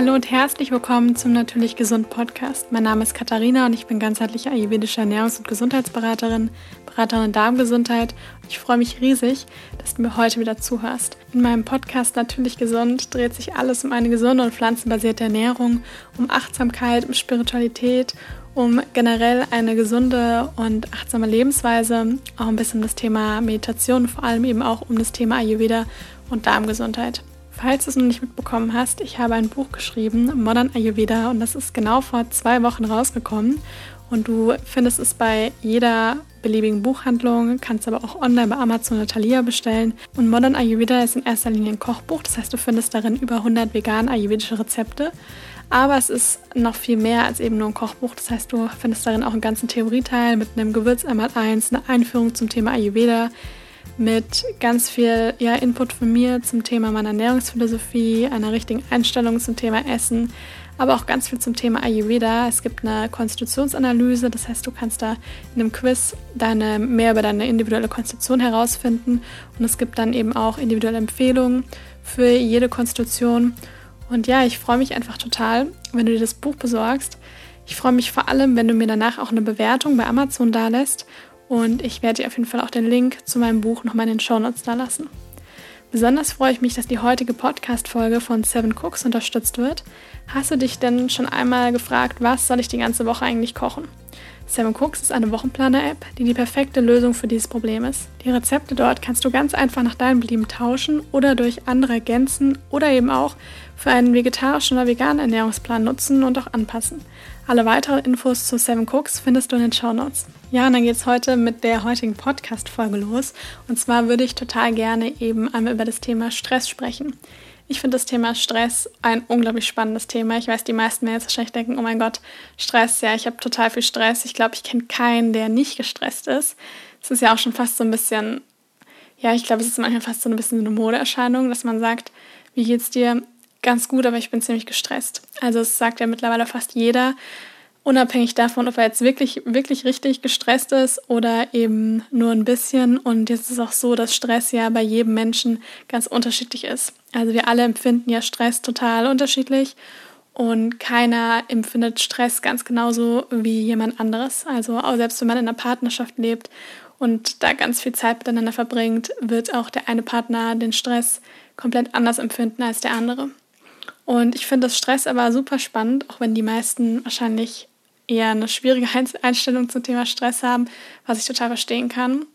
Hallo und herzlich willkommen zum Natürlich Gesund Podcast. Mein Name ist Katharina und ich bin ganzheitliche ayurvedische Ernährungs- und Gesundheitsberaterin, Beraterin Darmgesundheit. Und ich freue mich riesig, dass du mir heute wieder zuhörst. In meinem Podcast Natürlich Gesund dreht sich alles um eine gesunde und pflanzenbasierte Ernährung, um Achtsamkeit, um Spiritualität, um generell eine gesunde und achtsame Lebensweise, auch ein bisschen um das Thema Meditation, vor allem eben auch um das Thema Ayurveda und Darmgesundheit. Falls du es noch nicht mitbekommen hast, ich habe ein Buch geschrieben, Modern Ayurveda, und das ist genau vor zwei Wochen rausgekommen. Und du findest es bei jeder beliebigen Buchhandlung, kannst aber auch online bei Amazon oder Thalia bestellen. Und Modern Ayurveda ist in erster Linie ein Kochbuch, das heißt, du findest darin über 100 vegan ayurvedische Rezepte. Aber es ist noch viel mehr als eben nur ein Kochbuch. Das heißt, du findest darin auch einen ganzen Theorieteil mit einem Gewürz einmal eins, eine Einführung zum Thema Ayurveda, mit ganz viel ja, Input von mir zum Thema meiner Ernährungsphilosophie, einer richtigen Einstellung zum Thema Essen, aber auch ganz viel zum Thema Ayurveda. Es gibt eine Konstitutionsanalyse, das heißt, du kannst da in einem Quiz deine, mehr über deine individuelle Konstitution herausfinden und es gibt dann eben auch individuelle Empfehlungen für jede Konstitution. Und ja, ich freue mich einfach total, wenn du dir das Buch besorgst. Ich freue mich vor allem, wenn du mir danach auch eine Bewertung bei Amazon da lässt und ich werde dir auf jeden Fall auch den Link zu meinem Buch nochmal in den Show Notes da lassen. Besonders freue ich mich, dass die heutige Podcast-Folge von Seven Cooks unterstützt wird. Hast du dich denn schon einmal gefragt, was soll ich die ganze Woche eigentlich kochen? Seven Cooks ist eine Wochenplaner-App, die die perfekte Lösung für dieses Problem ist. Die Rezepte dort kannst du ganz einfach nach deinem Belieben tauschen oder durch andere ergänzen oder eben auch für einen vegetarischen oder veganen Ernährungsplan nutzen und auch anpassen. Alle weiteren Infos zu Seven Cooks findest du in den Show Notes. Ja, und dann geht es heute mit der heutigen Podcast-Folge los. Und zwar würde ich total gerne eben einmal über das Thema Stress sprechen. Ich finde das Thema Stress ein unglaublich spannendes Thema. Ich weiß, die meisten werden jetzt wahrscheinlich denken, oh mein Gott, Stress, ja, ich habe total viel Stress. Ich glaube, ich kenne keinen, der nicht gestresst ist. Es ist ja auch schon fast so ein bisschen, ja, ich glaube, es ist manchmal fast so ein bisschen eine Modeerscheinung, dass man sagt, wie geht's dir? Ganz gut, aber ich bin ziemlich gestresst. Also es sagt ja mittlerweile fast jeder unabhängig davon, ob er jetzt wirklich, wirklich richtig gestresst ist oder eben nur ein bisschen. Und jetzt ist es auch so, dass Stress ja bei jedem Menschen ganz unterschiedlich ist. Also wir alle empfinden ja Stress total unterschiedlich und keiner empfindet Stress ganz genauso wie jemand anderes. Also auch selbst wenn man in einer Partnerschaft lebt und da ganz viel Zeit miteinander verbringt, wird auch der eine Partner den Stress komplett anders empfinden als der andere. Und ich finde das Stress aber super spannend, auch wenn die meisten wahrscheinlich eher eine schwierige Einstellung zum Thema Stress haben, was ich total verstehen kann.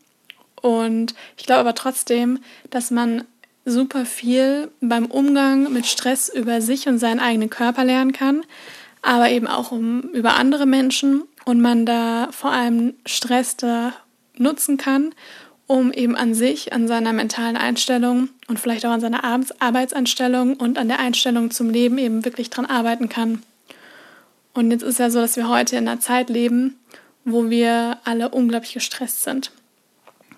Und ich glaube aber trotzdem, dass man super viel beim Umgang mit Stress über sich und seinen eigenen Körper lernen kann, aber eben auch um, über andere Menschen und man da vor allem Stress da nutzen kann, um eben an sich, an seiner mentalen Einstellung und vielleicht auch an seiner Arbeitseinstellung und an der Einstellung zum Leben eben wirklich dran arbeiten kann. Und jetzt ist ja so, dass wir heute in einer Zeit leben, wo wir alle unglaublich gestresst sind.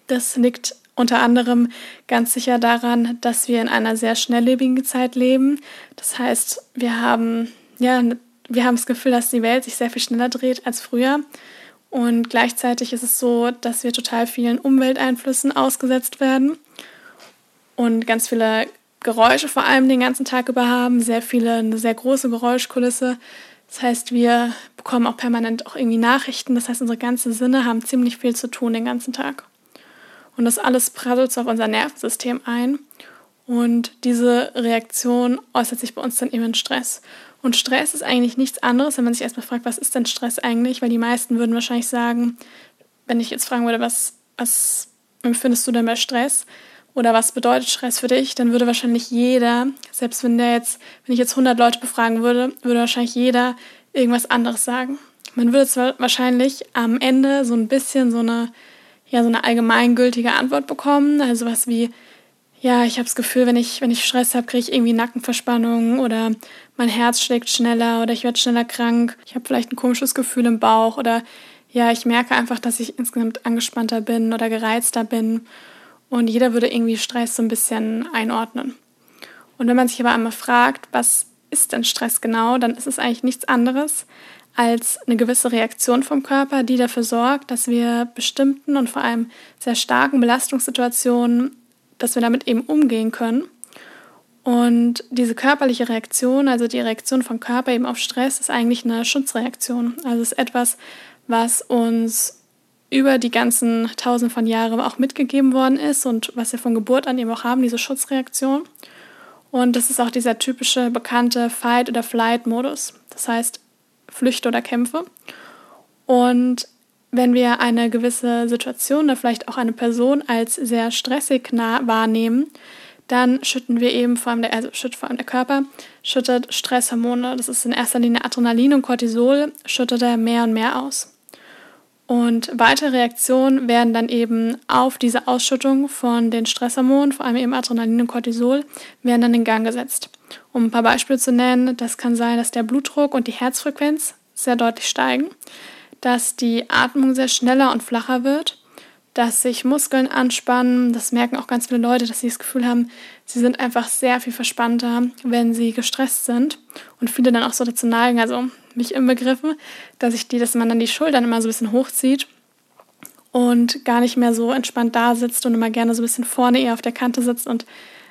Das liegt unter anderem ganz sicher daran, dass wir in einer sehr schnelllebigen Zeit leben. Das heißt, wir haben ja, wir haben das Gefühl, dass die Welt sich sehr viel schneller dreht als früher. Und gleichzeitig ist es so, dass wir total vielen Umwelteinflüssen ausgesetzt werden und ganz viele Geräusche vor allem den ganzen Tag über haben, sehr viele, eine sehr große Geräuschkulisse, das heißt, wir bekommen auch permanent auch irgendwie Nachrichten. Das heißt, unsere ganzen Sinne haben ziemlich viel zu tun den ganzen Tag. Und das alles prasselt so auf unser Nervensystem ein. Und diese Reaktion äußert sich bei uns dann eben in Stress. Und Stress ist eigentlich nichts anderes, wenn man sich erstmal fragt, was ist denn Stress eigentlich? Weil die meisten würden wahrscheinlich sagen, wenn ich jetzt fragen würde, was, was empfindest du denn bei Stress? Oder was bedeutet Stress für dich, dann würde wahrscheinlich jeder, selbst wenn der jetzt, wenn ich jetzt 100 Leute befragen würde, würde wahrscheinlich jeder irgendwas anderes sagen. Man würde zwar wahrscheinlich am Ende so ein bisschen so eine, ja, so eine allgemeingültige Antwort bekommen, also was wie, ja, ich habe das Gefühl, wenn ich, wenn ich Stress habe, kriege ich irgendwie Nackenverspannung oder mein Herz schlägt schneller oder ich werde schneller krank, ich habe vielleicht ein komisches Gefühl im Bauch oder ja, ich merke einfach, dass ich insgesamt angespannter bin oder gereizter bin und jeder würde irgendwie Stress so ein bisschen einordnen. Und wenn man sich aber einmal fragt, was ist denn Stress genau, dann ist es eigentlich nichts anderes als eine gewisse Reaktion vom Körper, die dafür sorgt, dass wir bestimmten und vor allem sehr starken Belastungssituationen, dass wir damit eben umgehen können. Und diese körperliche Reaktion, also die Reaktion vom Körper eben auf Stress, ist eigentlich eine Schutzreaktion. Also es ist etwas, was uns über die ganzen tausend von Jahren auch mitgegeben worden ist und was wir von Geburt an eben auch haben, diese Schutzreaktion. Und das ist auch dieser typische bekannte Fight- oder Flight-Modus. Das heißt, Flüchte oder Kämpfe. Und wenn wir eine gewisse Situation oder vielleicht auch eine Person als sehr stressig wahrnehmen, dann schütten wir eben vor allem der, also schüttet vor allem der Körper, schüttet Stresshormone. Das ist in erster Linie Adrenalin und Cortisol, schüttet er mehr und mehr aus. Und weitere Reaktionen werden dann eben auf diese Ausschüttung von den Stresshormonen, vor allem eben Adrenalin und Cortisol, werden dann in Gang gesetzt. Um ein paar Beispiele zu nennen, das kann sein, dass der Blutdruck und die Herzfrequenz sehr deutlich steigen, dass die Atmung sehr schneller und flacher wird, dass sich Muskeln anspannen. Das merken auch ganz viele Leute, dass sie das Gefühl haben, sie sind einfach sehr viel verspannter, wenn sie gestresst sind. Und viele dann auch so dazu neigen, also mich im Begriffen, dass ich die, dass man dann die Schultern immer so ein bisschen hochzieht und gar nicht mehr so entspannt da sitzt und immer gerne so ein bisschen vorne eher auf der Kante sitzt und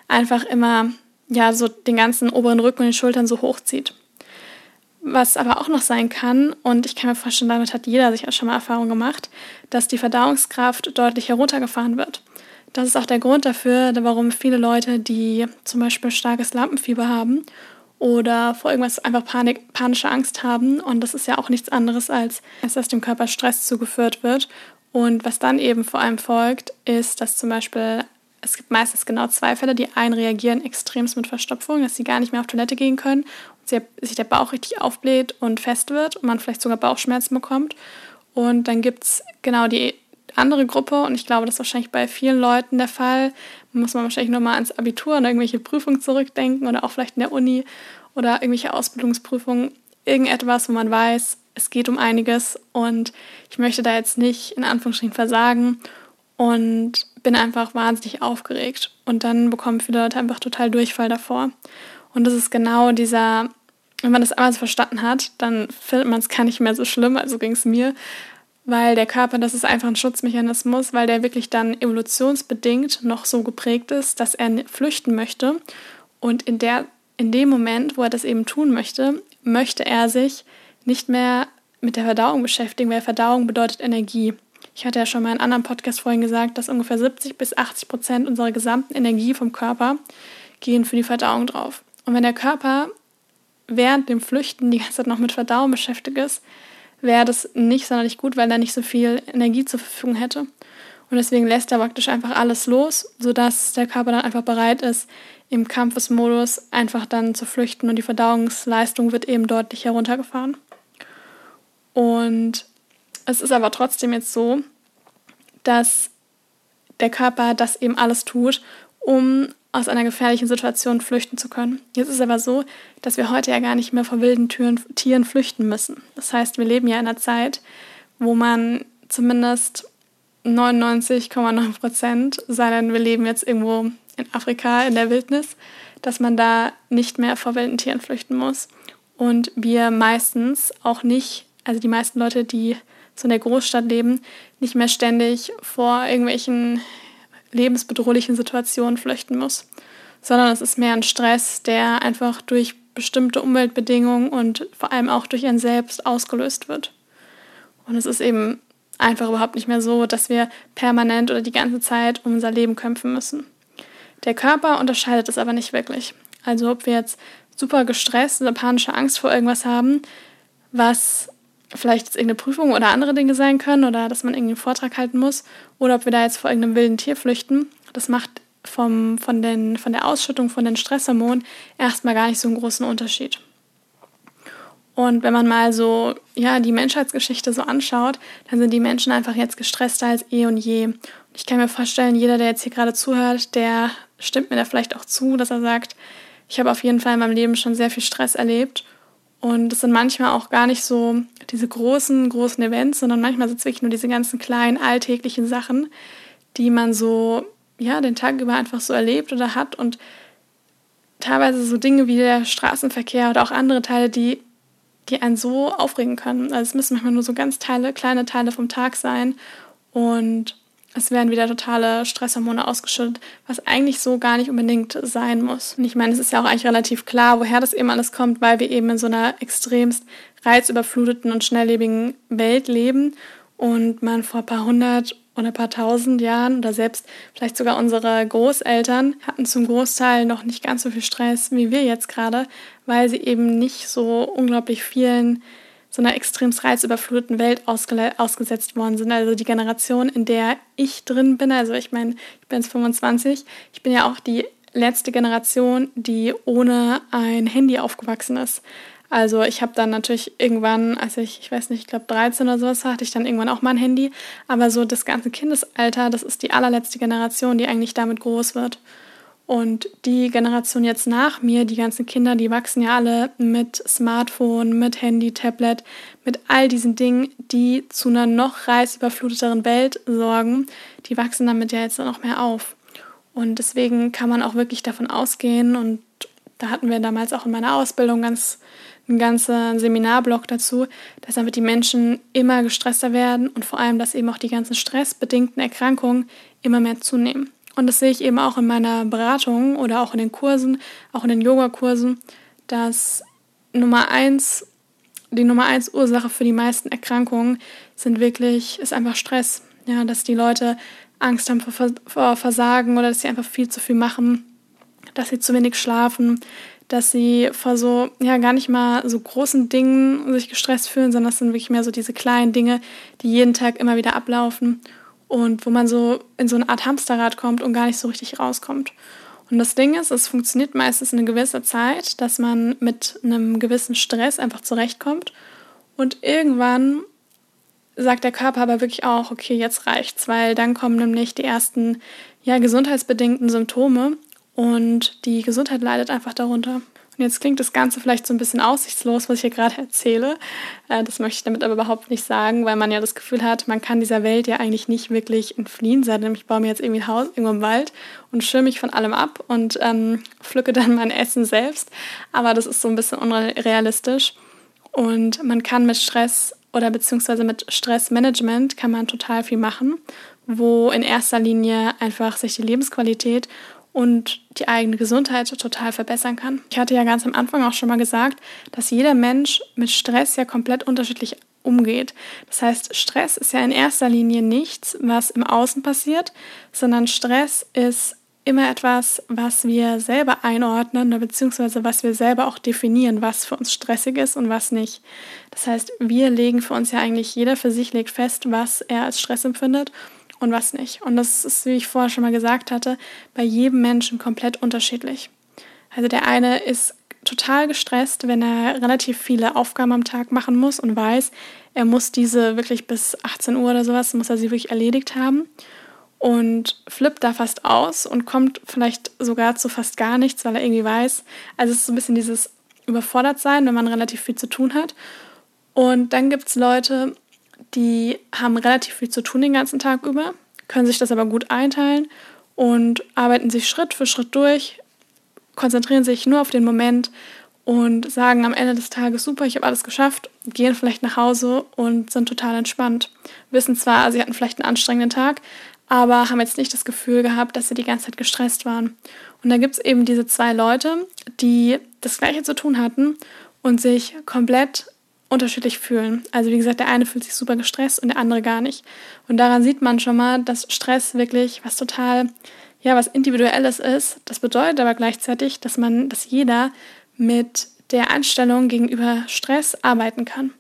einfach immer ja so den ganzen oberen Rücken und die Schultern so hochzieht. Was aber auch noch sein kann, und ich kann mir vorstellen, damit hat jeder sich auch schon mal Erfahrung gemacht, dass die Verdauungskraft deutlich heruntergefahren wird. Das ist auch der Grund dafür, warum viele Leute, die zum Beispiel starkes Lampenfieber haben oder vor irgendwas einfach Panik, panische Angst haben. Und das ist ja auch nichts anderes, als dass dem Körper Stress zugeführt wird. Und was dann eben vor allem folgt, ist, dass zum Beispiel, es gibt meistens genau zwei Fälle, die einen reagieren extremst mit Verstopfung, dass sie gar nicht mehr auf Toilette gehen können und sich der Bauch richtig aufbläht und fest wird und man vielleicht sogar Bauchschmerzen bekommt. Und dann gibt es genau die andere Gruppe und ich glaube, das ist wahrscheinlich bei vielen Leuten der Fall. Muss man wahrscheinlich nur mal ans Abitur und irgendwelche Prüfungen zurückdenken oder auch vielleicht in der Uni oder irgendwelche Ausbildungsprüfungen. Irgendetwas, wo man weiß, es geht um einiges und ich möchte da jetzt nicht in Anführungsstrichen versagen und bin einfach wahnsinnig aufgeregt. Und dann bekommen viele Leute einfach total Durchfall davor. Und das ist genau dieser, wenn man das einmal so verstanden hat, dann findet man es gar nicht mehr so schlimm, also ging es mir, weil der Körper, das ist einfach ein Schutzmechanismus, weil der wirklich dann evolutionsbedingt noch so geprägt ist, dass er flüchten möchte. Und in, der, in dem Moment, wo er das eben tun möchte, möchte er sich nicht mehr mit der Verdauung beschäftigen, weil Verdauung bedeutet Energie. Ich hatte ja schon mal in einem anderen Podcast vorhin gesagt, dass ungefähr 70 bis 80 Prozent unserer gesamten Energie vom Körper gehen für die Verdauung drauf. Und wenn der Körper während dem Flüchten die ganze Zeit noch mit Verdauung beschäftigt ist, wäre das nicht sonderlich gut, weil er nicht so viel Energie zur Verfügung hätte. Und deswegen lässt er praktisch einfach alles los, sodass der Körper dann einfach bereit ist, im Kampfesmodus einfach dann zu flüchten und die Verdauungsleistung wird eben deutlich heruntergefahren. Und es ist aber trotzdem jetzt so, dass der Körper das eben alles tut, um aus einer gefährlichen Situation flüchten zu können. Jetzt ist es aber so, dass wir heute ja gar nicht mehr vor wilden Türen, Tieren flüchten müssen. Das heißt, wir leben ja in einer Zeit, wo man zumindest 99,9 Prozent, sei denn wir leben jetzt irgendwo in Afrika in der Wildnis, dass man da nicht mehr vor wilden Tieren flüchten muss. Und wir meistens auch nicht, also die meisten Leute, die so in der Großstadt leben, nicht mehr ständig vor irgendwelchen lebensbedrohlichen Situationen flüchten muss, sondern es ist mehr ein Stress, der einfach durch bestimmte Umweltbedingungen und vor allem auch durch ein Selbst ausgelöst wird. Und es ist eben einfach überhaupt nicht mehr so, dass wir permanent oder die ganze Zeit um unser Leben kämpfen müssen. Der Körper unterscheidet es aber nicht wirklich. Also ob wir jetzt super gestresst oder panische Angst vor irgendwas haben, was vielleicht jetzt irgendeine Prüfung oder andere Dinge sein können oder dass man irgendeinen Vortrag halten muss oder ob wir da jetzt vor irgendeinem wilden Tier flüchten. Das macht vom, von, den, von der Ausschüttung von den Stresshormonen erstmal gar nicht so einen großen Unterschied. Und wenn man mal so ja, die Menschheitsgeschichte so anschaut, dann sind die Menschen einfach jetzt gestresster als eh und je. Und ich kann mir vorstellen, jeder, der jetzt hier gerade zuhört, der stimmt mir da vielleicht auch zu, dass er sagt, ich habe auf jeden Fall in meinem Leben schon sehr viel Stress erlebt und es sind manchmal auch gar nicht so diese großen, großen Events, sondern manchmal sind es wirklich nur diese ganzen kleinen, alltäglichen Sachen, die man so, ja, den Tag über einfach so erlebt oder hat und teilweise so Dinge wie der Straßenverkehr oder auch andere Teile, die, die einen so aufregen können. Also es müssen manchmal nur so ganz Teile, kleine Teile vom Tag sein und es werden wieder totale Stresshormone ausgeschüttet, was eigentlich so gar nicht unbedingt sein muss. Und ich meine, es ist ja auch eigentlich relativ klar, woher das eben alles kommt, weil wir eben in so einer extremst reizüberfluteten und schnelllebigen Welt leben und man vor ein paar hundert oder ein paar tausend Jahren oder selbst vielleicht sogar unsere Großeltern hatten zum Großteil noch nicht ganz so viel Stress wie wir jetzt gerade, weil sie eben nicht so unglaublich vielen so einer extrem reizüberfluteten Welt ausgesetzt worden sind. Also die Generation, in der ich drin bin, also ich meine, ich bin jetzt 25, ich bin ja auch die letzte Generation, die ohne ein Handy aufgewachsen ist. Also ich habe dann natürlich irgendwann, als ich, ich weiß nicht, ich glaube 13 oder sowas, hatte ich dann irgendwann auch mal ein Handy. Aber so das ganze Kindesalter, das ist die allerletzte Generation, die eigentlich damit groß wird. Und die Generation jetzt nach mir, die ganzen Kinder, die wachsen ja alle mit Smartphone, mit Handy, Tablet, mit all diesen Dingen, die zu einer noch reizüberfluteteren Welt sorgen. Die wachsen damit ja jetzt noch mehr auf. Und deswegen kann man auch wirklich davon ausgehen, und da hatten wir damals auch in meiner Ausbildung ganz einen ganzen Seminarblock dazu, dass damit die Menschen immer gestresster werden und vor allem, dass eben auch die ganzen stressbedingten Erkrankungen immer mehr zunehmen. Und das sehe ich eben auch in meiner Beratung oder auch in den Kursen, auch in den Yogakursen, dass Nummer eins, die Nummer eins Ursache für die meisten Erkrankungen sind wirklich, ist einfach Stress. Ja, dass die Leute Angst haben vor Versagen oder dass sie einfach viel zu viel machen, dass sie zu wenig schlafen, dass sie vor so, ja, gar nicht mal so großen Dingen sich gestresst fühlen, sondern das sind wirklich mehr so diese kleinen Dinge, die jeden Tag immer wieder ablaufen und wo man so in so eine Art Hamsterrad kommt und gar nicht so richtig rauskommt. Und das Ding ist, es funktioniert meistens eine gewisse Zeit, dass man mit einem gewissen Stress einfach zurechtkommt und irgendwann sagt der Körper aber wirklich auch, okay, jetzt reicht's, weil dann kommen nämlich die ersten ja gesundheitsbedingten Symptome und die Gesundheit leidet einfach darunter. Und jetzt klingt das Ganze vielleicht so ein bisschen aussichtslos, was ich hier gerade erzähle. Äh, das möchte ich damit aber überhaupt nicht sagen, weil man ja das Gefühl hat, man kann dieser Welt ja eigentlich nicht wirklich entfliehen. Seitdem ich baue mir jetzt irgendwie ein Haus irgendwo im Wald und schirme mich von allem ab und ähm, pflücke dann mein Essen selbst. Aber das ist so ein bisschen unrealistisch. Und man kann mit Stress oder beziehungsweise mit Stressmanagement kann man total viel machen, wo in erster Linie einfach sich die Lebensqualität und die eigene Gesundheit total verbessern kann. Ich hatte ja ganz am Anfang auch schon mal gesagt, dass jeder Mensch mit Stress ja komplett unterschiedlich umgeht. Das heißt, Stress ist ja in erster Linie nichts, was im Außen passiert, sondern Stress ist immer etwas, was wir selber einordnen, beziehungsweise was wir selber auch definieren, was für uns stressig ist und was nicht. Das heißt, wir legen für uns ja eigentlich, jeder für sich legt fest, was er als Stress empfindet und was nicht. Und das ist, wie ich vorher schon mal gesagt hatte, bei jedem Menschen komplett unterschiedlich. Also der eine ist total gestresst, wenn er relativ viele Aufgaben am Tag machen muss und weiß, er muss diese wirklich bis 18 Uhr oder sowas, muss er sie wirklich erledigt haben und flippt da fast aus und kommt vielleicht sogar zu fast gar nichts, weil er irgendwie weiß, also es ist so ein bisschen dieses überfordert sein, wenn man relativ viel zu tun hat. Und dann gibt es Leute, die haben relativ viel zu tun den ganzen Tag über, können sich das aber gut einteilen und arbeiten sich Schritt für Schritt durch, konzentrieren sich nur auf den Moment und sagen am Ende des Tages, super, ich habe alles geschafft, gehen vielleicht nach Hause und sind total entspannt. Wissen zwar, sie hatten vielleicht einen anstrengenden Tag, aber haben jetzt nicht das Gefühl gehabt, dass sie die ganze Zeit gestresst waren. Und da gibt es eben diese zwei Leute, die das gleiche zu tun hatten und sich komplett unterschiedlich fühlen. Also wie gesagt, der eine fühlt sich super gestresst und der andere gar nicht. Und daran sieht man schon mal, dass Stress wirklich was total, ja, was individuelles ist. Das bedeutet aber gleichzeitig, dass man, dass jeder mit der Einstellung gegenüber Stress arbeiten kann.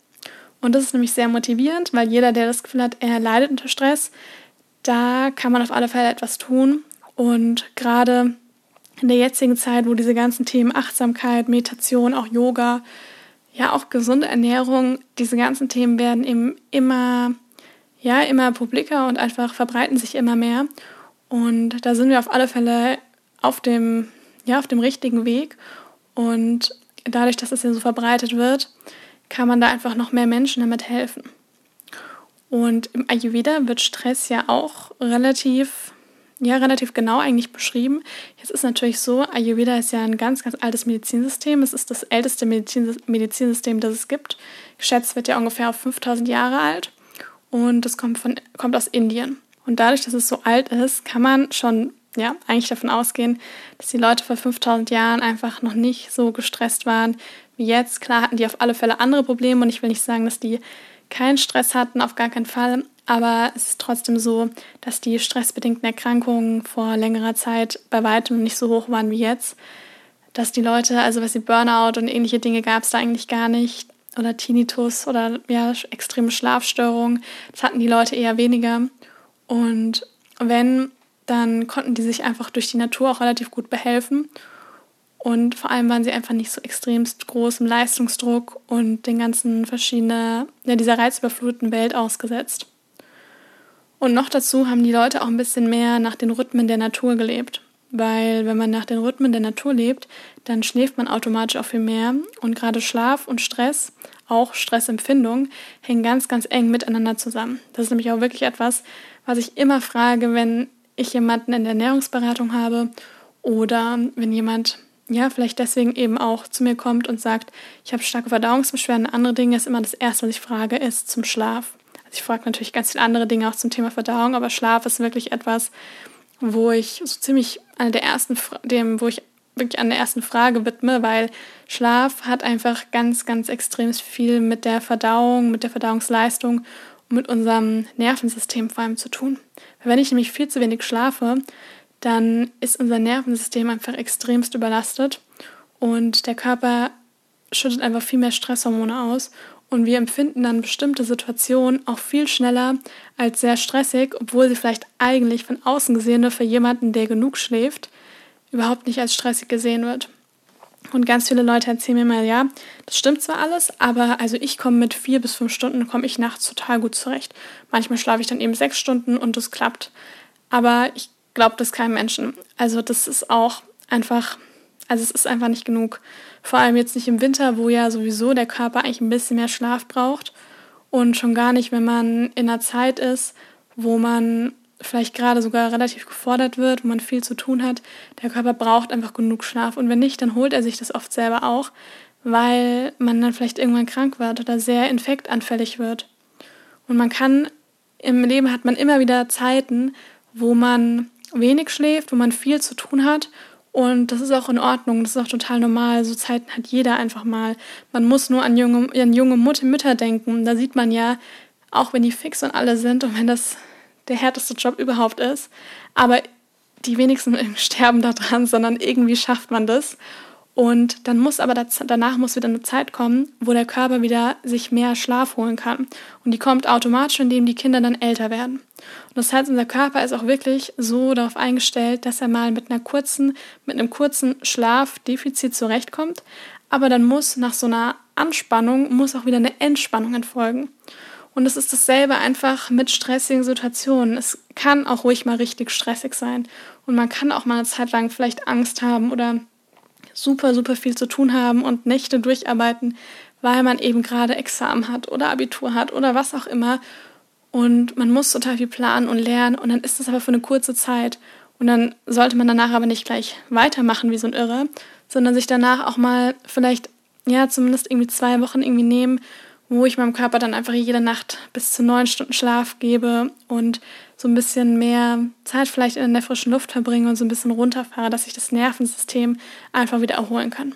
Und das ist nämlich sehr motivierend, weil jeder, der das Gefühl hat, er leidet unter Stress, da kann man auf alle Fälle etwas tun. Und gerade in der jetzigen Zeit, wo diese ganzen Themen Achtsamkeit, Meditation, auch Yoga, ja auch gesunde Ernährung, diese ganzen Themen werden eben immer, ja, immer publiker und einfach verbreiten sich immer mehr. Und da sind wir auf alle Fälle auf dem, ja, auf dem richtigen Weg. Und dadurch, dass es ja so verbreitet wird, kann man da einfach noch mehr Menschen damit helfen. Und im Ayurveda wird Stress ja auch relativ ja, relativ genau eigentlich beschrieben. Jetzt ist natürlich so, Ayurveda ist ja ein ganz, ganz altes Medizinsystem. Es ist das älteste Medizin Medizinsystem, das es gibt. Geschätzt wird ja ungefähr auf 5000 Jahre alt und das kommt, von, kommt aus Indien. Und dadurch, dass es so alt ist, kann man schon ja, eigentlich davon ausgehen, dass die Leute vor 5000 Jahren einfach noch nicht so gestresst waren wie jetzt. Klar hatten die auf alle Fälle andere Probleme und ich will nicht sagen, dass die keinen Stress hatten, auf gar keinen Fall. Aber es ist trotzdem so, dass die stressbedingten Erkrankungen vor längerer Zeit bei weitem nicht so hoch waren wie jetzt. Dass die Leute, also was die Burnout und ähnliche Dinge gab es da eigentlich gar nicht. Oder Tinnitus oder ja, extreme Schlafstörungen. Das hatten die Leute eher weniger. Und wenn, dann konnten die sich einfach durch die Natur auch relativ gut behelfen. Und vor allem waren sie einfach nicht so extremst großem Leistungsdruck und den ganzen verschiedenen, ja, dieser reizüberfluteten Welt ausgesetzt. Und noch dazu haben die Leute auch ein bisschen mehr nach den Rhythmen der Natur gelebt. Weil wenn man nach den Rhythmen der Natur lebt, dann schläft man automatisch auch viel mehr. Und gerade Schlaf und Stress, auch Stressempfindung, hängen ganz, ganz eng miteinander zusammen. Das ist nämlich auch wirklich etwas, was ich immer frage, wenn ich jemanden in der Ernährungsberatung habe oder wenn jemand ja, vielleicht deswegen eben auch zu mir kommt und sagt, ich habe starke Verdauungsbeschwerden, andere Dinge, ist immer das Erste, was ich frage, ist zum Schlaf. Ich frage natürlich ganz viele andere Dinge auch zum Thema Verdauung, aber Schlaf ist wirklich etwas, wo ich so ziemlich eine der ersten, dem, wo ich wirklich an der ersten Frage widme, weil Schlaf hat einfach ganz, ganz extrem viel mit der Verdauung, mit der Verdauungsleistung und mit unserem Nervensystem vor allem zu tun. Wenn ich nämlich viel zu wenig schlafe, dann ist unser Nervensystem einfach extremst überlastet und der Körper schüttet einfach viel mehr Stresshormone aus und wir empfinden dann bestimmte Situationen auch viel schneller als sehr stressig, obwohl sie vielleicht eigentlich von außen gesehen für jemanden, der genug schläft, überhaupt nicht als stressig gesehen wird. Und ganz viele Leute erzählen mir mal, ja, das stimmt zwar alles, aber also ich komme mit vier bis fünf Stunden, komme ich nachts total gut zurecht. Manchmal schlafe ich dann eben sechs Stunden und das klappt. Aber ich glaube das keinem Menschen. Also das ist auch einfach, also es ist einfach nicht genug. Vor allem jetzt nicht im Winter, wo ja sowieso der Körper eigentlich ein bisschen mehr Schlaf braucht. Und schon gar nicht, wenn man in einer Zeit ist, wo man vielleicht gerade sogar relativ gefordert wird, wo man viel zu tun hat. Der Körper braucht einfach genug Schlaf. Und wenn nicht, dann holt er sich das oft selber auch, weil man dann vielleicht irgendwann krank wird oder sehr infektanfällig wird. Und man kann, im Leben hat man immer wieder Zeiten, wo man wenig schläft, wo man viel zu tun hat. Und das ist auch in Ordnung, das ist auch total normal. So Zeiten hat jeder einfach mal. Man muss nur an junge, an junge Mütter denken. Da sieht man ja, auch wenn die fix und alle sind und wenn das der härteste Job überhaupt ist, aber die wenigsten sterben da dran, sondern irgendwie schafft man das. Und dann muss aber danach muss wieder eine Zeit kommen, wo der Körper wieder sich mehr Schlaf holen kann. Und die kommt automatisch, indem die Kinder dann älter werden. Und das heißt, unser Körper ist auch wirklich so darauf eingestellt, dass er mal mit einer kurzen, mit einem kurzen Schlafdefizit zurechtkommt. Aber dann muss nach so einer Anspannung muss auch wieder eine Entspannung entfolgen. Und es ist dasselbe einfach mit stressigen Situationen. Es kann auch ruhig mal richtig stressig sein. Und man kann auch mal eine Zeit lang vielleicht Angst haben oder super, super viel zu tun haben und Nächte durcharbeiten, weil man eben gerade Examen hat oder Abitur hat oder was auch immer. Und man muss total viel planen und lernen und dann ist das aber für eine kurze Zeit. Und dann sollte man danach aber nicht gleich weitermachen wie so ein Irre, sondern sich danach auch mal vielleicht, ja, zumindest irgendwie zwei Wochen irgendwie nehmen, wo ich meinem Körper dann einfach jede Nacht bis zu neun Stunden Schlaf gebe und so ein bisschen mehr Zeit vielleicht in der frischen Luft verbringe und so ein bisschen runterfahre, dass ich das Nervensystem einfach wieder erholen kann.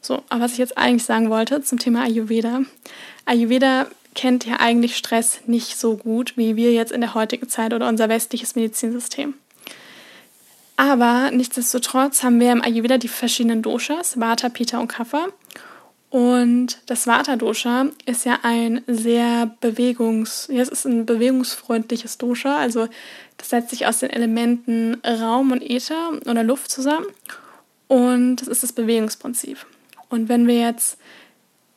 So, aber was ich jetzt eigentlich sagen wollte zum Thema Ayurveda. Ayurveda kennt ja eigentlich Stress nicht so gut, wie wir jetzt in der heutigen Zeit oder unser westliches Medizinsystem. Aber nichtsdestotrotz haben wir im Ayurveda die verschiedenen Doshas, Vata, Pitta und Kapha. Und das Vata-Dosha ist ja ein sehr bewegungs, ja, es ist ein bewegungsfreundliches Dosha. Also das setzt sich aus den Elementen Raum und Äther oder Luft zusammen. Und das ist das Bewegungsprinzip. Und wenn wir jetzt,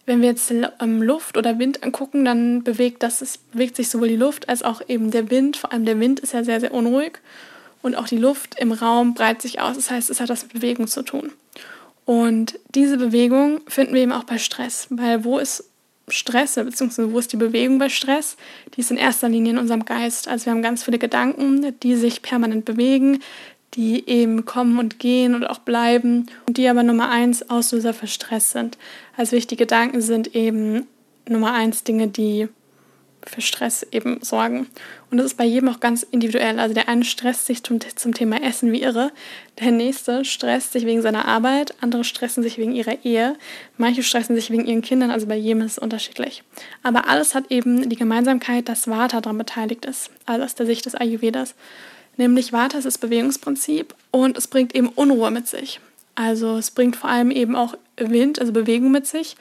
wenn wir jetzt ähm, Luft oder Wind angucken, dann bewegt das, es bewegt sich sowohl die Luft als auch eben der Wind. Vor allem der Wind ist ja sehr, sehr unruhig. Und auch die Luft im Raum breitet sich aus. Das heißt, es hat das mit Bewegung zu tun. Und diese Bewegung finden wir eben auch bei Stress, weil wo ist Stress, beziehungsweise wo ist die Bewegung bei Stress? Die ist in erster Linie in unserem Geist. Also wir haben ganz viele Gedanken, die sich permanent bewegen, die eben kommen und gehen und auch bleiben und die aber Nummer eins Auslöser für Stress sind. Also wichtige Gedanken sind eben Nummer eins Dinge, die für Stress eben sorgen. Und das ist bei jedem auch ganz individuell. Also der eine stresst sich zum, zum Thema Essen wie irre, der nächste stresst sich wegen seiner Arbeit, andere stressen sich wegen ihrer Ehe, manche stressen sich wegen ihren Kindern, also bei jedem ist es unterschiedlich. Aber alles hat eben die Gemeinsamkeit, dass Vata daran beteiligt ist, also aus der Sicht des Ayurvedas. Nämlich Vata ist das Bewegungsprinzip und es bringt eben Unruhe mit sich. Also es bringt vor allem eben auch Wind, also Bewegung mit sich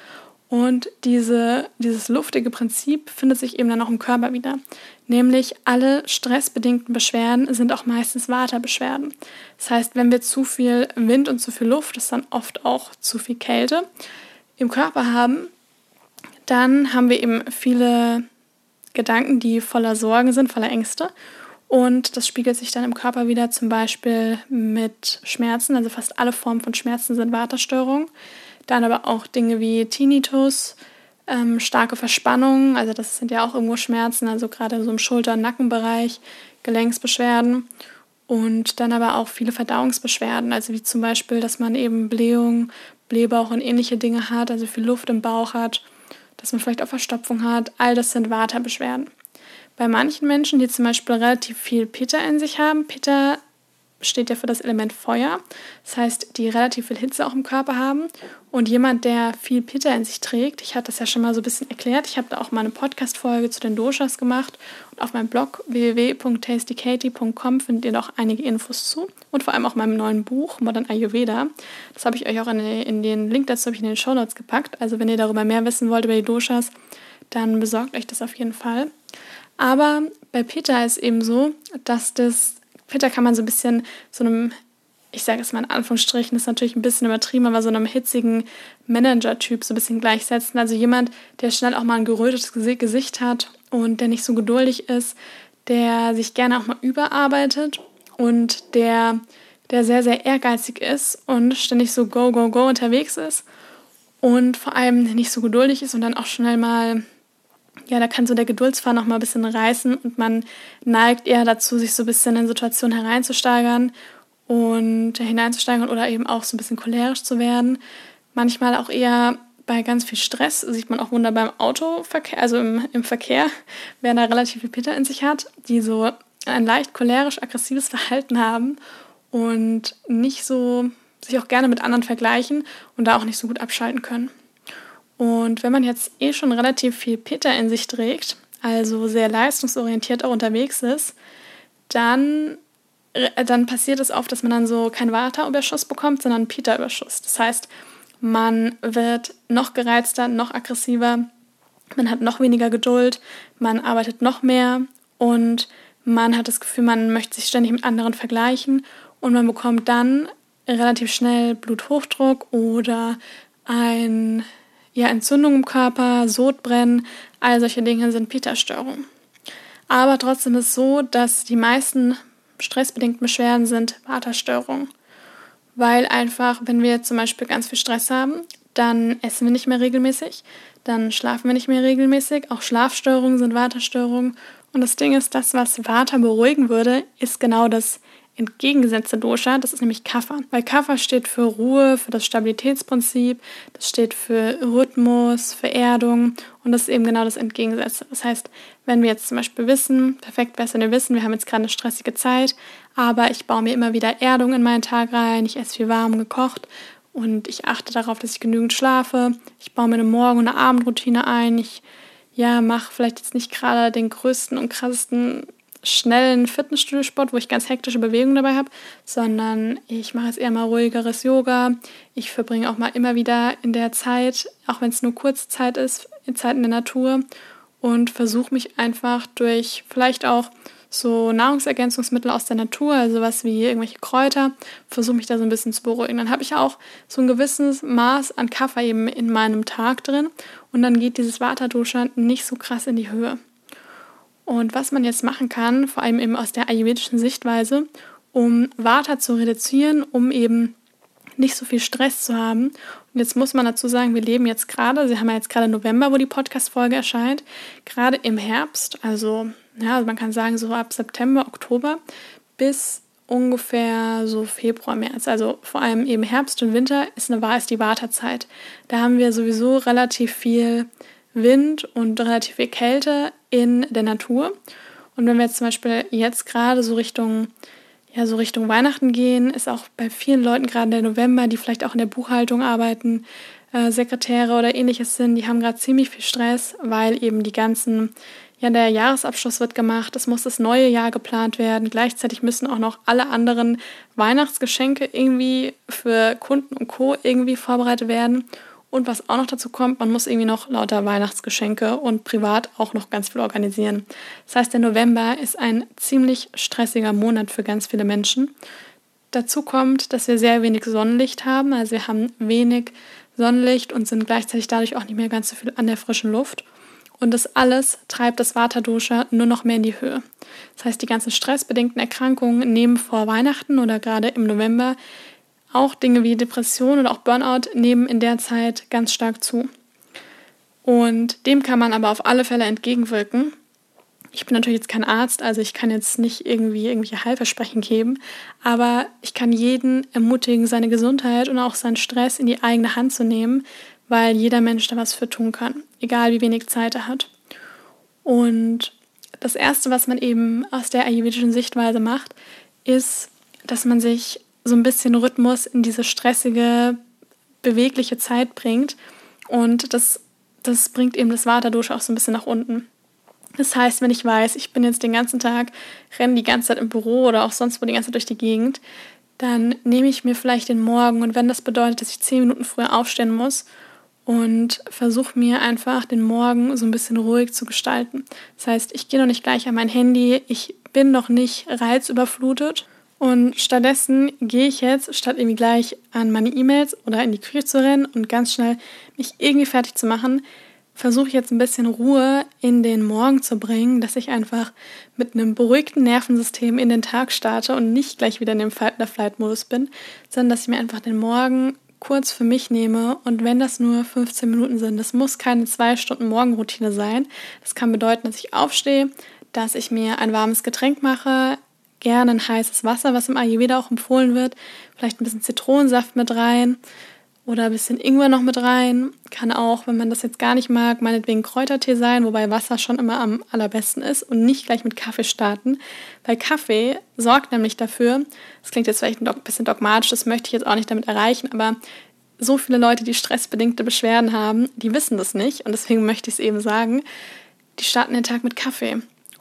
und diese, dieses luftige Prinzip findet sich eben dann auch im Körper wieder. Nämlich alle stressbedingten Beschwerden sind auch meistens Waterbeschwerden. Das heißt, wenn wir zu viel Wind und zu viel Luft, das ist dann oft auch zu viel Kälte, im Körper haben, dann haben wir eben viele Gedanken, die voller Sorgen sind, voller Ängste. Und das spiegelt sich dann im Körper wieder zum Beispiel mit Schmerzen. Also fast alle Formen von Schmerzen sind Waterstörungen. Dann aber auch Dinge wie Tinnitus, ähm, starke Verspannungen, also das sind ja auch irgendwo Schmerzen, also gerade so im Schulter- und Nackenbereich, Gelenksbeschwerden und dann aber auch viele Verdauungsbeschwerden, also wie zum Beispiel, dass man eben Blähung, Blähbauch und ähnliche Dinge hat, also viel Luft im Bauch hat, dass man vielleicht auch Verstopfung hat, all das sind Vata-Beschwerden. Bei manchen Menschen, die zum Beispiel relativ viel Pitta in sich haben, Pitta steht ja für das Element Feuer. Das heißt, die relativ viel Hitze auch im Körper haben. Und jemand, der viel Pitta in sich trägt, ich hatte das ja schon mal so ein bisschen erklärt, ich habe da auch mal eine Podcast-Folge zu den Doshas gemacht. Und auf meinem Blog www.tastykatie.com findet ihr noch einige Infos zu. Und vor allem auch meinem neuen Buch, Modern Ayurveda. Das habe ich euch auch in, in den Link dazu ich in den Show Notes gepackt. Also wenn ihr darüber mehr wissen wollt über die Doshas, dann besorgt euch das auf jeden Fall. Aber bei Pitta ist eben so, dass das Pitta kann man so ein bisschen so einem, ich sage es mal in Anführungsstrichen, ist natürlich ein bisschen übertrieben, aber so einem hitzigen Manager-Typ so ein bisschen gleichsetzen. Also jemand, der schnell auch mal ein gerötetes Gesicht hat und der nicht so geduldig ist, der sich gerne auch mal überarbeitet und der, der sehr, sehr ehrgeizig ist und ständig so go, go, go unterwegs ist und vor allem nicht so geduldig ist und dann auch schnell mal ja, da kann so der Geduldsfaden noch mal ein bisschen reißen und man neigt eher dazu, sich so ein bisschen in Situationen hereinzusteigern und hineinzusteigern oder eben auch so ein bisschen cholerisch zu werden. Manchmal auch eher bei ganz viel Stress, sieht man auch wunderbar im Autoverkehr, also im, im Verkehr, wer da relativ viel Pitter in sich hat, die so ein leicht cholerisch-aggressives Verhalten haben und nicht so sich auch gerne mit anderen vergleichen und da auch nicht so gut abschalten können. Und wenn man jetzt eh schon relativ viel Pitta in sich trägt, also sehr leistungsorientiert auch unterwegs ist, dann, äh, dann passiert es oft, dass man dann so keinen Vata-Überschuss bekommt, sondern einen Pitta-Überschuss. Das heißt, man wird noch gereizter, noch aggressiver, man hat noch weniger Geduld, man arbeitet noch mehr und man hat das Gefühl, man möchte sich ständig mit anderen vergleichen und man bekommt dann relativ schnell Bluthochdruck oder ein ja, Entzündung im Körper, Sodbrennen, all solche Dinge sind Pita-Störungen. Aber trotzdem ist es so, dass die meisten stressbedingten Beschwerden sind Vata-Störungen. Weil einfach, wenn wir zum Beispiel ganz viel Stress haben, dann essen wir nicht mehr regelmäßig, dann schlafen wir nicht mehr regelmäßig. Auch Schlafstörungen sind Vata-Störungen. Und das Ding ist, das, was Vata beruhigen würde, ist genau das entgegengesetzte Dosha, das ist nämlich Kapha. Weil Kapha steht für Ruhe, für das Stabilitätsprinzip, das steht für Rhythmus, für Erdung und das ist eben genau das Entgegengesetzte. Das heißt, wenn wir jetzt zum Beispiel wissen, perfekt wenn wir wissen, wir haben jetzt gerade eine stressige Zeit, aber ich baue mir immer wieder Erdung in meinen Tag rein, ich esse viel warm gekocht und ich achte darauf, dass ich genügend schlafe, ich baue mir eine Morgen- und eine Abendroutine ein, ich ja, mache vielleicht jetzt nicht gerade den größten und krassesten schnellen Fitnessstudio-Sport, wo ich ganz hektische Bewegungen dabei habe, sondern ich mache jetzt eher mal ruhigeres Yoga. Ich verbringe auch mal immer wieder in der Zeit, auch wenn es nur kurze Zeit ist, in Zeit in der Natur und versuche mich einfach durch vielleicht auch so Nahrungsergänzungsmittel aus der Natur, also was wie irgendwelche Kräuter, versuche mich da so ein bisschen zu beruhigen. Dann habe ich auch so ein gewisses Maß an Kaffee eben in meinem Tag drin und dann geht dieses Vata-Dosha nicht so krass in die Höhe. Und was man jetzt machen kann, vor allem eben aus der ayurvedischen Sichtweise, um Vata zu reduzieren, um eben nicht so viel Stress zu haben. Und jetzt muss man dazu sagen, wir leben jetzt gerade, Sie haben ja jetzt gerade November, wo die Podcast-Folge erscheint, gerade im Herbst, also ja, also man kann sagen so ab September, Oktober bis ungefähr so Februar, März, also vor allem eben Herbst und Winter ist, eine, ist die Wartezeit. Da haben wir sowieso relativ viel Wind und relativ viel Kälte in der Natur. Und wenn wir jetzt zum Beispiel jetzt gerade so Richtung, ja, so Richtung Weihnachten gehen, ist auch bei vielen Leuten gerade der November, die vielleicht auch in der Buchhaltung arbeiten, äh, Sekretäre oder ähnliches sind, die haben gerade ziemlich viel Stress, weil eben die ganzen, ja, der Jahresabschluss wird gemacht, es muss das neue Jahr geplant werden. Gleichzeitig müssen auch noch alle anderen Weihnachtsgeschenke irgendwie für Kunden und Co. irgendwie vorbereitet werden. Und was auch noch dazu kommt, man muss irgendwie noch lauter Weihnachtsgeschenke und privat auch noch ganz viel organisieren. Das heißt, der November ist ein ziemlich stressiger Monat für ganz viele Menschen. Dazu kommt, dass wir sehr wenig Sonnenlicht haben, also wir haben wenig Sonnenlicht und sind gleichzeitig dadurch auch nicht mehr ganz so viel an der frischen Luft. Und das alles treibt das Vata-Dosha nur noch mehr in die Höhe. Das heißt, die ganzen stressbedingten Erkrankungen nehmen vor Weihnachten oder gerade im November auch Dinge wie Depression oder auch Burnout nehmen in der Zeit ganz stark zu. Und dem kann man aber auf alle Fälle entgegenwirken. Ich bin natürlich jetzt kein Arzt, also ich kann jetzt nicht irgendwie irgendwelche Heilversprechen geben, aber ich kann jeden ermutigen, seine Gesundheit und auch seinen Stress in die eigene Hand zu nehmen, weil jeder Mensch da was für tun kann, egal wie wenig Zeit er hat. Und das Erste, was man eben aus der ayurvedischen Sichtweise macht, ist, dass man sich so ein bisschen Rhythmus in diese stressige, bewegliche Zeit bringt. Und das, das bringt eben das Vata-Dosha auch so ein bisschen nach unten. Das heißt, wenn ich weiß, ich bin jetzt den ganzen Tag, renne die ganze Zeit im Büro oder auch sonst wo die ganze Zeit durch die Gegend, dann nehme ich mir vielleicht den Morgen und wenn das bedeutet, dass ich zehn Minuten früher aufstehen muss und versuche mir einfach den Morgen so ein bisschen ruhig zu gestalten. Das heißt, ich gehe noch nicht gleich an mein Handy, ich bin noch nicht reizüberflutet und stattdessen gehe ich jetzt, statt irgendwie gleich an meine E-Mails oder in die Küche zu rennen und ganz schnell mich irgendwie fertig zu machen, versuche jetzt ein bisschen Ruhe in den Morgen zu bringen, dass ich einfach mit einem beruhigten Nervensystem in den Tag starte und nicht gleich wieder in dem Fight-or-Flight-Modus bin, sondern dass ich mir einfach den Morgen kurz für mich nehme und wenn das nur 15 Minuten sind, das muss keine zwei Stunden Morgenroutine sein. Das kann bedeuten, dass ich aufstehe, dass ich mir ein warmes Getränk mache, gerne ein heißes Wasser, was im Ayurveda auch empfohlen wird, vielleicht ein bisschen Zitronensaft mit rein, oder ein bisschen Ingwer noch mit rein. Kann auch, wenn man das jetzt gar nicht mag, meinetwegen Kräutertee sein, wobei Wasser schon immer am allerbesten ist und nicht gleich mit Kaffee starten. Weil Kaffee sorgt nämlich dafür, das klingt jetzt vielleicht ein bisschen dogmatisch, das möchte ich jetzt auch nicht damit erreichen, aber so viele Leute, die stressbedingte Beschwerden haben, die wissen das nicht und deswegen möchte ich es eben sagen, die starten den Tag mit Kaffee.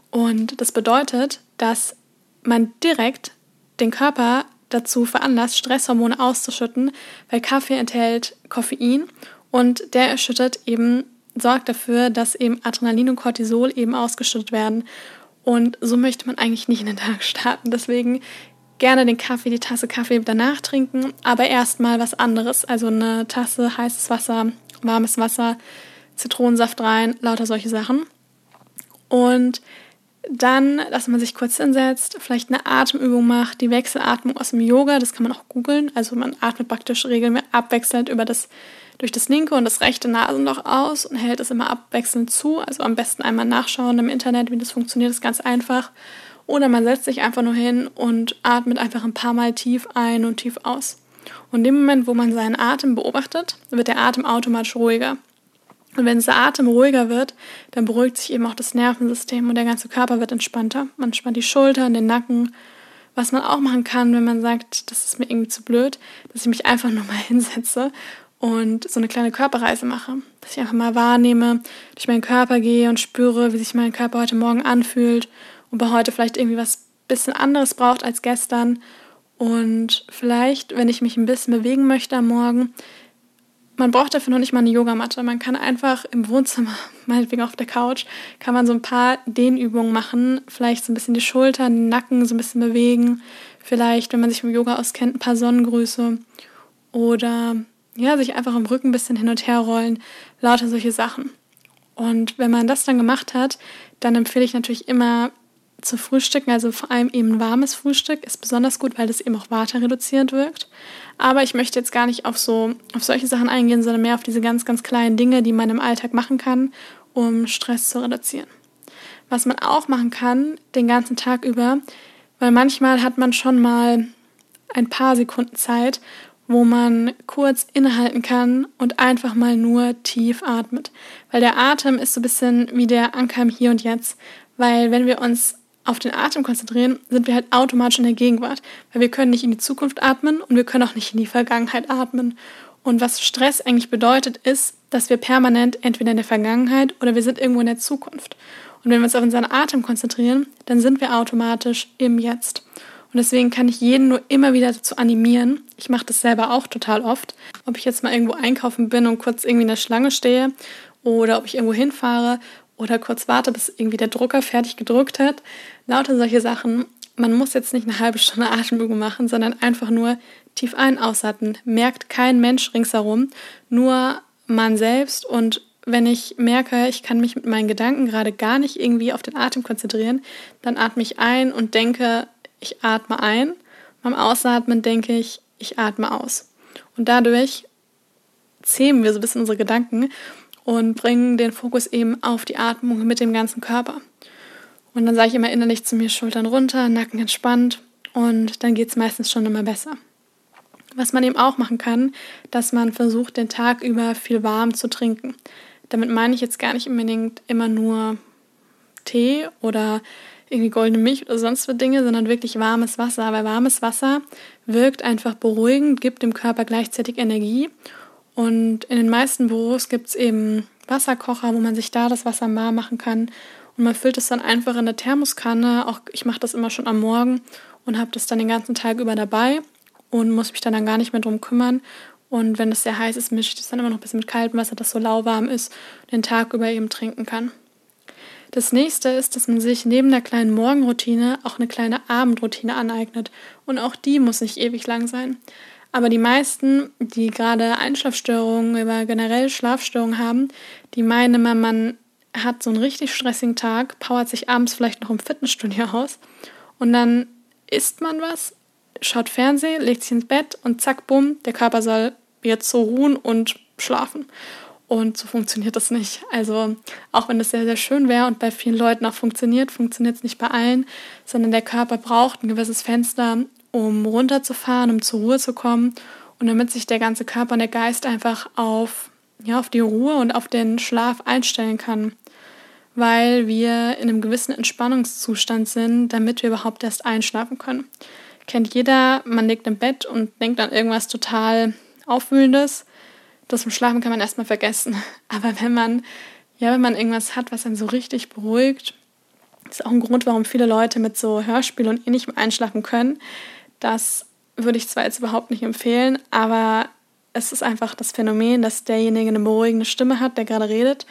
Und das bedeutet, dass man direkt den Körper dazu veranlasst, Stresshormone auszuschütten, weil Kaffee enthält Koffein und der erschüttet eben, sorgt dafür, dass eben Adrenalin und Cortisol eben ausgeschüttet werden. Und so möchte man eigentlich nicht in den Tag starten. Deswegen gerne den Kaffee, die Tasse Kaffee danach trinken, aber erstmal was anderes. Also eine Tasse heißes Wasser, warmes Wasser, Zitronensaft rein, lauter solche Sachen. Und dann, dass man sich kurz hinsetzt, vielleicht eine Atemübung macht, die Wechselatmung aus dem Yoga, das kann man auch googeln. Also man atmet praktisch regelmäßig abwechselnd über das, durch das linke und das rechte Nasenloch aus und hält es immer abwechselnd zu. Also am besten einmal nachschauen im Internet, wie das funktioniert, das ist ganz einfach. Oder man setzt sich einfach nur hin und atmet einfach ein paar Mal tief ein und tief aus. Und in dem Moment, wo man seinen Atem beobachtet, wird der Atem automatisch ruhiger. Und wenn der Atem ruhiger wird, dann beruhigt sich eben auch das Nervensystem und der ganze Körper wird entspannter. Man entspannt die Schultern, den Nacken. Was man auch machen kann, wenn man sagt, das ist mir irgendwie zu blöd, dass ich mich einfach nur mal hinsetze und so eine kleine Körperreise mache. Dass ich einfach mal wahrnehme, durch meinen Körper gehe und spüre, wie sich mein Körper heute Morgen anfühlt und bei heute vielleicht irgendwie was bisschen anderes braucht als gestern. Und vielleicht, wenn ich mich ein bisschen bewegen möchte am Morgen, man braucht dafür noch nicht mal eine Yogamatte. Man kann einfach im Wohnzimmer, meinetwegen auf der Couch, kann man so ein paar Dehnübungen machen. Vielleicht so ein bisschen die Schultern, den Nacken so ein bisschen bewegen. Vielleicht, wenn man sich mit Yoga auskennt, ein paar Sonnengrüße. Oder ja, sich einfach im Rücken ein bisschen hin und her rollen. Lauter solche Sachen. Und wenn man das dann gemacht hat, dann empfehle ich natürlich immer zu frühstücken, also vor allem eben warmes Frühstück ist besonders gut, weil das eben auch Water reduzierend wirkt. Aber ich möchte jetzt gar nicht auf so auf solche Sachen eingehen, sondern mehr auf diese ganz ganz kleinen Dinge, die man im Alltag machen kann, um Stress zu reduzieren. Was man auch machen kann den ganzen Tag über, weil manchmal hat man schon mal ein paar Sekunden Zeit, wo man kurz innehalten kann und einfach mal nur tief atmet. Weil der Atem ist so ein bisschen wie der Anker im Hier und Jetzt. Weil wenn wir uns auf den Atem konzentrieren, sind wir halt automatisch in der Gegenwart. Weil wir können nicht in die Zukunft atmen und wir können auch nicht in die Vergangenheit atmen. Und was Stress eigentlich bedeutet, ist, dass wir permanent entweder in der Vergangenheit oder wir sind irgendwo in der Zukunft. Und wenn wir uns auf unseren Atem konzentrieren, dann sind wir automatisch im Jetzt. Und deswegen kann ich jeden nur immer wieder dazu animieren. Ich mache das selber auch total oft. Ob ich jetzt mal irgendwo einkaufen bin und kurz irgendwie in der Schlange stehe oder ob ich irgendwo hinfahre oder kurz warte, bis irgendwie der Drucker fertig gedruckt hat. Lauter solche Sachen. Man muss jetzt nicht eine halbe Stunde Atemübung machen, sondern einfach nur tief ein, ausatmen. Merkt kein Mensch ringsherum, nur man selbst und wenn ich merke, ich kann mich mit meinen Gedanken gerade gar nicht irgendwie auf den Atem konzentrieren, dann atme ich ein und denke, ich atme ein. Beim Ausatmen denke ich, ich atme aus. Und dadurch zähmen wir so ein bisschen unsere Gedanken und bringen den Fokus eben auf die Atmung mit dem ganzen Körper. Und dann sage ich immer innerlich zu mir Schultern runter, Nacken entspannt und dann geht es meistens schon immer besser. Was man eben auch machen kann, dass man versucht, den Tag über viel warm zu trinken. Damit meine ich jetzt gar nicht unbedingt immer nur Tee oder irgendwie goldene Milch oder sonst was Dinge, sondern wirklich warmes Wasser. Weil warmes Wasser wirkt einfach beruhigend, gibt dem Körper gleichzeitig Energie. Und in den meisten Büros gibt es eben Wasserkocher, wo man sich da das Wasser warm machen kann. Und man füllt es dann einfach in der Thermoskanne. Auch ich mache das immer schon am Morgen und habe das dann den ganzen Tag über dabei und muss mich dann, dann gar nicht mehr drum kümmern. Und wenn es sehr heiß ist, mische ich das dann immer noch ein bisschen mit kaltem Wasser, das so lauwarm ist, den Tag über eben trinken kann. Das nächste ist, dass man sich neben der kleinen Morgenroutine auch eine kleine Abendroutine aneignet. Und auch die muss nicht ewig lang sein. Aber die meisten, die gerade Einschlafstörungen oder generell Schlafstörungen haben, die meinen immer, man hat so einen richtig stressigen Tag, powert sich abends vielleicht noch im Fitnessstudio aus und dann isst man was, schaut Fernsehen, legt sich ins Bett und zack, bumm, der Körper soll jetzt so ruhen und schlafen. Und so funktioniert das nicht. Also auch wenn das sehr, sehr schön wäre und bei vielen Leuten auch funktioniert, funktioniert es nicht bei allen, sondern der Körper braucht ein gewisses Fenster, um runterzufahren, um zur Ruhe zu kommen und damit sich der ganze Körper und der Geist einfach auf, ja, auf die Ruhe und auf den Schlaf einstellen kann. Weil wir in einem gewissen Entspannungszustand sind, damit wir überhaupt erst einschlafen können. Kennt jeder, man liegt im Bett und denkt an irgendwas total Aufwühlendes das vom Schlafen kann man erstmal vergessen. Aber wenn man, ja, wenn man irgendwas hat, was einen so richtig beruhigt, ist auch ein Grund, warum viele Leute mit so Hörspielen und ähnlichem einschlafen können. Das würde ich zwar jetzt überhaupt nicht empfehlen, aber es ist einfach das Phänomen, dass derjenige eine beruhigende Stimme hat, der gerade redet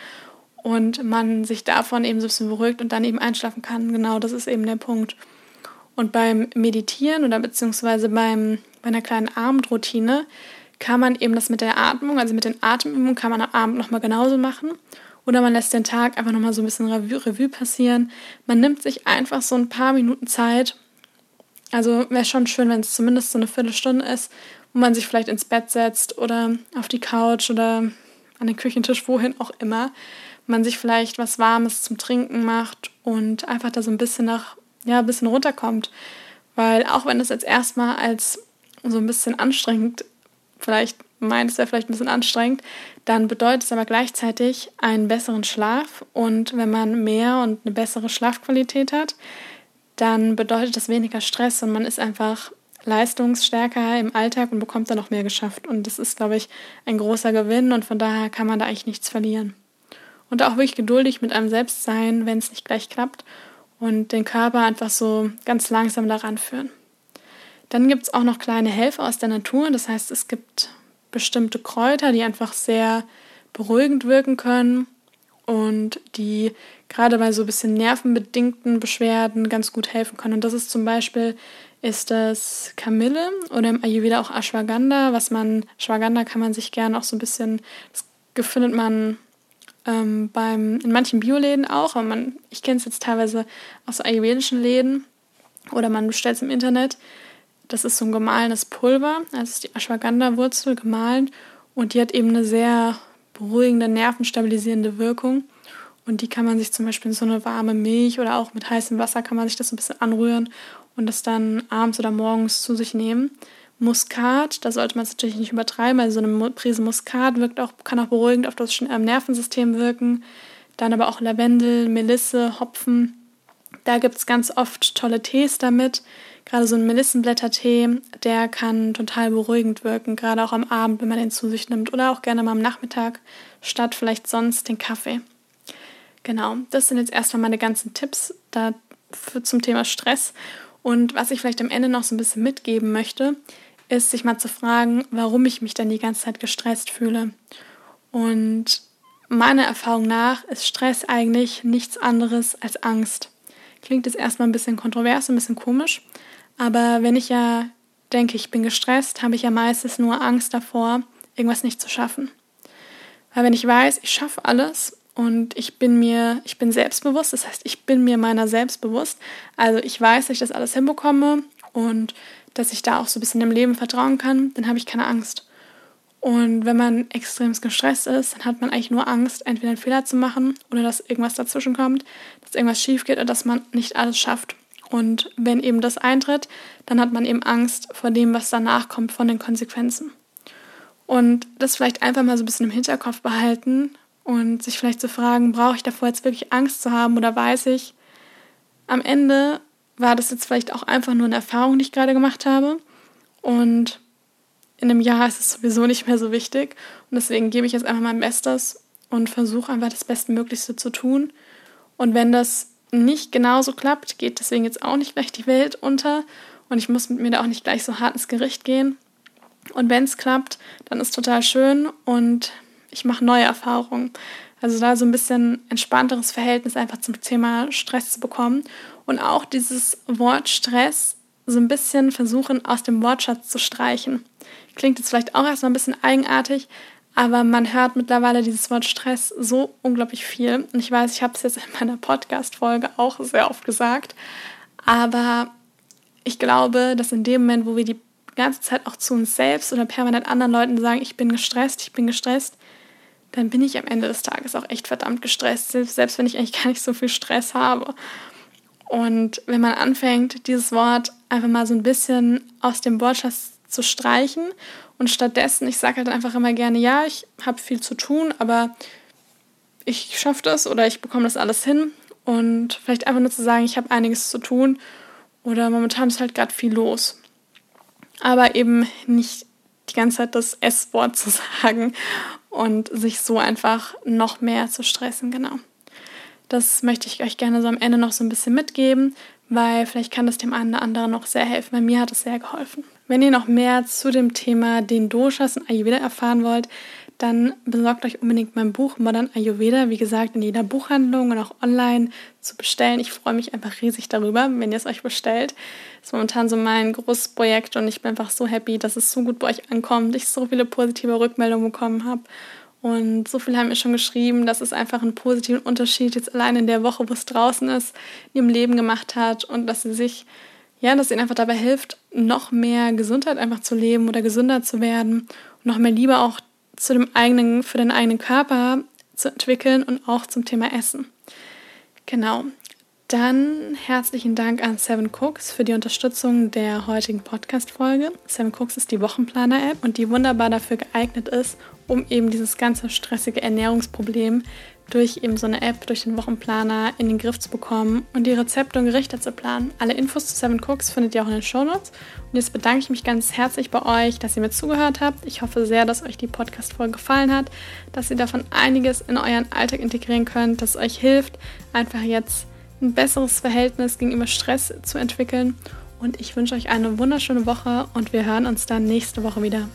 und man sich davon eben so ein bisschen beruhigt und dann eben einschlafen kann. Genau, das ist eben der Punkt. Und beim Meditieren oder beziehungsweise beim, bei einer kleinen Abendroutine kann man eben das mit der Atmung, also mit den Atemübungen, kann man am Abend nochmal genauso machen. Oder man lässt den Tag einfach nochmal so ein bisschen Revue, Revue passieren. Man nimmt sich einfach so ein paar Minuten Zeit. Also wäre schon schön, wenn es zumindest so eine Viertelstunde ist, wo man sich vielleicht ins Bett setzt oder auf die Couch oder an den Küchentisch, wohin auch immer. Man sich vielleicht was Warmes zum Trinken macht und einfach da so ein bisschen nach, ja, ein bisschen runterkommt. Weil auch wenn es jetzt erstmal als so ein bisschen anstrengend vielleicht meint, es wäre vielleicht ein bisschen anstrengend, dann bedeutet es aber gleichzeitig einen besseren Schlaf. Und wenn man mehr und eine bessere Schlafqualität hat, dann bedeutet das weniger Stress und man ist einfach leistungsstärker im Alltag und bekommt dann noch mehr geschafft. Und das ist, glaube ich, ein großer Gewinn und von daher kann man da eigentlich nichts verlieren. Und auch wirklich geduldig mit einem selbst sein, wenn es nicht gleich klappt und den Körper einfach so ganz langsam daran führen. Dann gibt es auch noch kleine Helfer aus der Natur. Das heißt, es gibt bestimmte Kräuter, die einfach sehr beruhigend wirken können und die gerade bei so ein bisschen nervenbedingten Beschwerden ganz gut helfen können. Und das ist zum Beispiel ist das Kamille oder im Ayurveda auch Ashwagandha, was man, Ashwagandha kann man sich gerne auch so ein bisschen, das findet man ähm, beim, in manchen Bioläden auch, aber man, ich kenne es jetzt teilweise aus ayurvedischen Läden oder man bestellt es im Internet. Das ist so ein gemahlenes Pulver, ist die Ashwagandha-Wurzel gemahlen und die hat eben eine sehr beruhigende, nervenstabilisierende Wirkung. Und die kann man sich zum Beispiel in so eine warme Milch oder auch mit heißem Wasser kann man sich das ein bisschen anrühren und das dann abends oder morgens zu sich nehmen. Muskat, da sollte man es natürlich nicht übertreiben, also so eine Prise Muskat wirkt auch, kann auch beruhigend auf das Nervensystem wirken. Dann aber auch Lavendel, Melisse, Hopfen. Da gibt es ganz oft tolle Tees damit. Gerade so ein Melissenblättertee, der kann total beruhigend wirken, gerade auch am Abend, wenn man den zu sich nimmt oder auch gerne mal am Nachmittag, statt vielleicht sonst den Kaffee. Genau, das sind jetzt erstmal meine ganzen Tipps dafür zum Thema Stress. Und was ich vielleicht am Ende noch so ein bisschen mitgeben möchte, ist, sich mal zu fragen, warum ich mich dann die ganze Zeit gestresst fühle. Und meiner Erfahrung nach ist Stress eigentlich nichts anderes als Angst. Klingt jetzt erstmal ein bisschen kontrovers, ein bisschen komisch, aber wenn ich ja denke, ich bin gestresst, habe ich ja meistens nur Angst davor, irgendwas nicht zu schaffen. Weil wenn ich weiß, ich schaffe alles und ich bin mir, ich bin selbstbewusst, das heißt, ich bin mir meiner selbst bewusst, also ich weiß, dass ich das alles hinbekomme und dass ich da auch so ein bisschen dem Leben vertrauen kann, dann habe ich keine Angst. Und wenn man extrem gestresst ist, dann hat man eigentlich nur Angst, entweder einen Fehler zu machen oder dass irgendwas dazwischen kommt, dass irgendwas schief geht oder dass man nicht alles schafft. Und wenn eben das eintritt, dann hat man eben Angst vor dem, was danach kommt, von den Konsequenzen. Und das vielleicht einfach mal so ein bisschen im Hinterkopf behalten und sich vielleicht zu fragen, brauche ich davor jetzt wirklich Angst zu haben oder weiß ich, am Ende war das jetzt vielleicht auch einfach nur eine Erfahrung, die ich gerade gemacht habe. Und in einem Jahr ist es sowieso nicht mehr so wichtig. Und deswegen gebe ich jetzt einfach mein Bestes und versuche einfach das Bestmöglichste zu tun. Und wenn das nicht genauso klappt, geht deswegen jetzt auch nicht gleich die Welt unter. Und ich muss mit mir da auch nicht gleich so hart ins Gericht gehen. Und wenn es klappt, dann ist total schön und ich mache neue Erfahrungen. Also da so ein bisschen entspannteres Verhältnis einfach zum Thema Stress zu bekommen und auch dieses Wort Stress so ein bisschen versuchen aus dem Wortschatz zu streichen. Klingt jetzt vielleicht auch erstmal ein bisschen eigenartig, aber man hört mittlerweile dieses Wort Stress so unglaublich viel. Und ich weiß, ich habe es jetzt in meiner Podcast-Folge auch sehr oft gesagt, aber ich glaube, dass in dem Moment, wo wir die ganze Zeit auch zu uns selbst oder permanent anderen Leuten sagen, ich bin gestresst, ich bin gestresst, dann bin ich am Ende des Tages auch echt verdammt gestresst, selbst wenn ich eigentlich gar nicht so viel Stress habe. Und wenn man anfängt, dieses Wort einfach mal so ein bisschen aus dem Wortschatz zu streichen und stattdessen, ich sage halt einfach immer gerne, ja, ich habe viel zu tun, aber ich schaffe das oder ich bekomme das alles hin und vielleicht einfach nur zu sagen, ich habe einiges zu tun oder momentan ist halt gerade viel los. Aber eben nicht die ganze Zeit das S-Wort zu sagen und sich so einfach noch mehr zu stressen, genau. Das möchte ich euch gerne so am Ende noch so ein bisschen mitgeben, weil vielleicht kann das dem einen oder anderen noch sehr helfen. Bei mir hat es sehr geholfen. Wenn ihr noch mehr zu dem Thema den Doshas und Ayurveda erfahren wollt, dann besorgt euch unbedingt mein Buch Modern Ayurveda, wie gesagt, in jeder Buchhandlung und auch online zu bestellen. Ich freue mich einfach riesig darüber, wenn ihr es euch bestellt. Das ist momentan so mein großes Projekt und ich bin einfach so happy, dass es so gut bei euch ankommt, ich so viele positive Rückmeldungen bekommen habe und so viele haben mir schon geschrieben, dass es einfach einen positiven Unterschied jetzt allein in der Woche, wo es draußen ist, in ihrem Leben gemacht hat und dass sie sich, ja, dass ihnen einfach dabei hilft, noch mehr Gesundheit einfach zu leben oder gesünder zu werden und noch mehr Liebe auch zu dem eigenen, für den eigenen Körper zu entwickeln und auch zum Thema Essen. Genau. Dann herzlichen Dank an Seven Cooks für die Unterstützung der heutigen Podcast-Folge. Seven Cooks ist die Wochenplaner-App und die wunderbar dafür geeignet ist, um eben dieses ganze stressige Ernährungsproblem durch eben so eine App, durch den Wochenplaner in den Griff zu bekommen und die Rezepte und Gerichte zu planen. Alle Infos zu Seven Cooks findet ihr auch in den Show Notes. Und jetzt bedanke ich mich ganz herzlich bei euch, dass ihr mir zugehört habt. Ich hoffe sehr, dass euch die Podcast-Folge gefallen hat, dass ihr davon einiges in euren Alltag integrieren könnt, dass es euch hilft, einfach jetzt ein besseres Verhältnis gegenüber Stress zu entwickeln. Und ich wünsche euch eine wunderschöne Woche und wir hören uns dann nächste Woche wieder.